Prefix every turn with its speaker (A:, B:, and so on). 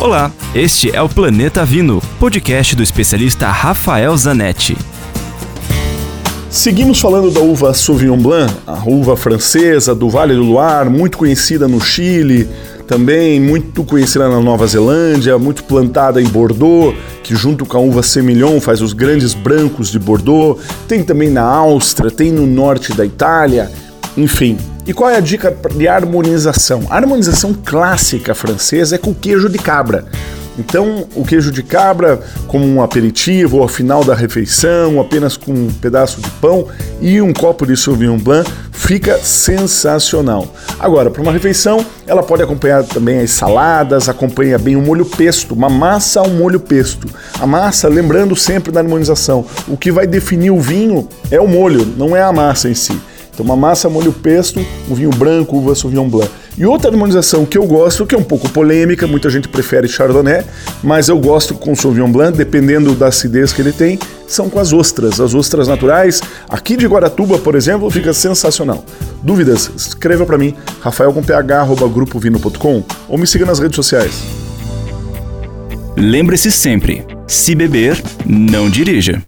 A: Olá, este é o Planeta Vino, podcast do especialista Rafael Zanetti.
B: Seguimos falando da uva Sauvignon Blanc, a uva francesa do Vale do Loire, muito conhecida no Chile, também muito conhecida na Nova Zelândia, muito plantada em Bordeaux, que junto com a uva Semillon faz os grandes brancos de Bordeaux, tem também na Áustria, tem no norte da Itália, enfim. E qual é a dica de harmonização? A harmonização clássica francesa é com queijo de cabra. Então, o queijo de cabra como um aperitivo ou ao final da refeição, apenas com um pedaço de pão e um copo de Sauvignon Blanc, fica sensacional. Agora, para uma refeição, ela pode acompanhar também as saladas, acompanha bem o molho pesto, uma massa ao molho pesto. A massa, lembrando sempre da harmonização, o que vai definir o vinho é o molho, não é a massa em si. Então, uma massa, molho pesto, um vinho branco, uva Sauvignon Blanc. E outra harmonização que eu gosto, que é um pouco polêmica, muita gente prefere Chardonnay, mas eu gosto com Sauvignon Blanc, dependendo da acidez que ele tem, são com as ostras. As ostras naturais, aqui de Guaratuba, por exemplo, fica sensacional. Dúvidas? Escreva para mim, rafael.ph.grupovino.com ou me siga nas redes sociais.
A: Lembre-se sempre, se beber, não dirija.